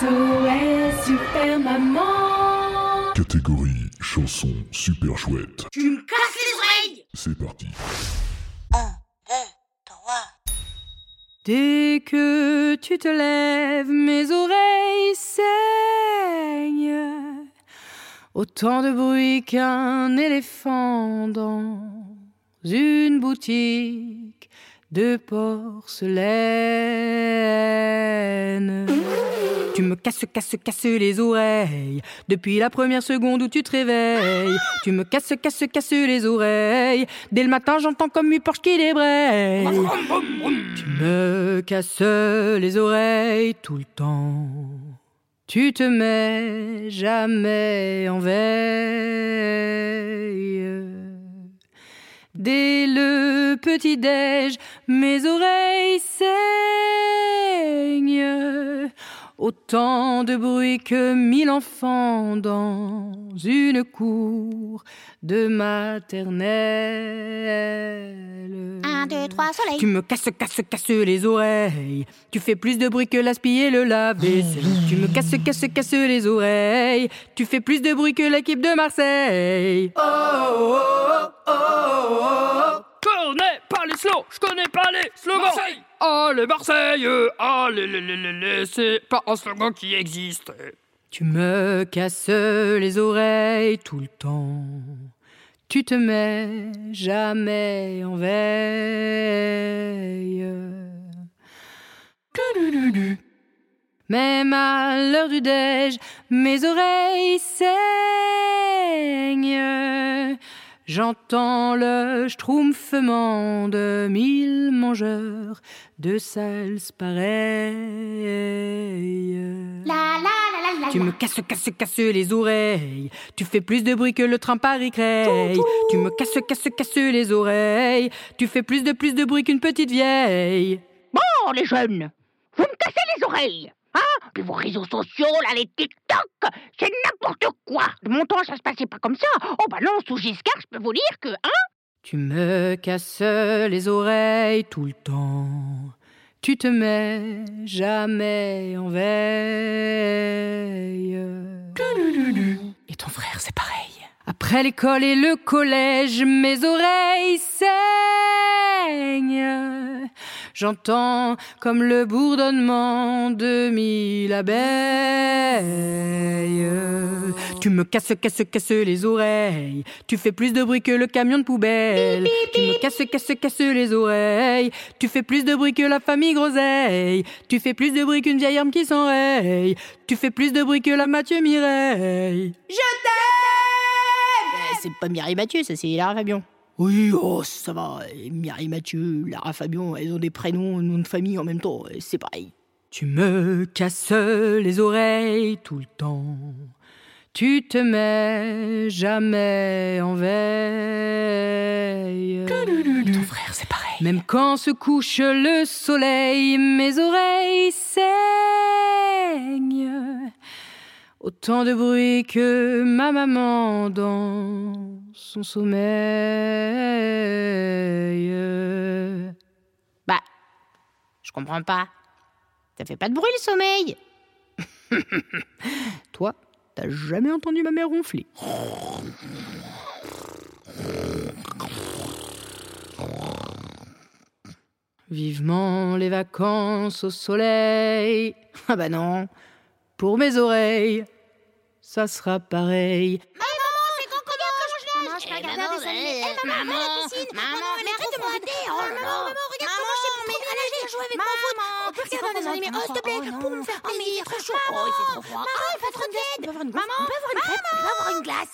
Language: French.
SOS Super Maman Catégorie chanson super chouette. Tu me casses les oreilles C'est parti. Dès que tu te lèves, mes oreilles saignent. Autant de bruit qu'un éléphant dans une boutique de porcelaine. Tu me casses, casses, casses les oreilles depuis la première seconde où tu te réveilles. Tu me casses, casses, casses les oreilles. Dès le matin, j'entends comme une Porsche qui débraye. Tu me casses les oreilles tout le temps. Tu te mets jamais en veille. Dès le petit-déj, mes oreilles saignent. Autant de bruit que mille enfants dans une cour de maternelle. Un, deux, trois, soleil. Tu me casses, casses, casses les oreilles. Tu fais plus de bruit que l'aspirateur et le lave-vaisselle. Tu me casses, casses, casses les oreilles. Tu fais plus de bruit que l'équipe de Marseille. Oh, oh, oh, oh, oh. Je connais pas les slows, je connais pas les slogans. Marseille Allez Marseille, allez les, les, les, les, c'est pas un slogan qui existe. Tu me casses les oreilles tout le temps. Tu te mets jamais en veille. Même à l'heure du déj, mes oreilles saignent. J'entends le schtroumpfement de mille mangeurs de salses pareilles. La la la la la. Tu me casses, casses, casses les oreilles. Tu fais plus de bruit que le train Paris-Creil. Tu me casses, casses, casses les oreilles. Tu fais plus de plus de bruit qu'une petite vieille. Bon, les jeunes, vous me cassez les oreilles. Hein Puis vos réseaux sociaux, là, les TikTok, c'est n'importe quoi. De mon temps, ça se passait pas comme ça. Oh bah non, sous Giscard, je peux vous dire que, hein Tu me casses les oreilles tout le temps. Tu te mets jamais en veille. Et ton frère, c'est pareil. Après l'école et le collège, mes oreilles saignent. J'entends comme le bourdonnement de mille abeilles. Tu me casses, casses, casses les oreilles. Tu fais plus de bruit que le camion de poubelle. Tu me casses, casses, casses les oreilles. Tu fais plus de bruit que la famille Groseille. Tu fais plus de bruit qu'une vieille arme qui s'enraye. Tu fais plus de bruit que la Mathieu Mireille. C'est pas Mireille Mathieu, ça c'est Lara Fabian. Oui, oh, ça va. Mireille Mathieu, Lara Fabian, elles ont des prénoms, nom de famille en même temps, c'est pareil. Tu me casses les oreilles tout le temps. Tu te mets jamais en veille. Ton frère, c'est pareil. Même quand se couche le soleil, mes oreilles saignent. Autant de bruit que ma maman dans son sommeil. Bah, je comprends pas. Ça fait pas de bruit le sommeil. Toi, t'as jamais entendu ma mère ronfler. Vivement les vacances au soleil. Ah bah non, pour mes oreilles, ça sera pareil. Maman, regarder un dessin animé. Eh, maman, maman, la piscine. Maman, mais arrête de me regarder. Oh là là. Maman, regarde comment je sais mais allez, viens jouer avec moi au foot. On peut regarder. Oh, s'il te plaît, pour me faire plaisir. Oh, mais il est trop chaud. Oh, il fait trop froid. Maman, il fait trop. Maman, on peut avoir une crêpe. On peut avoir une glace.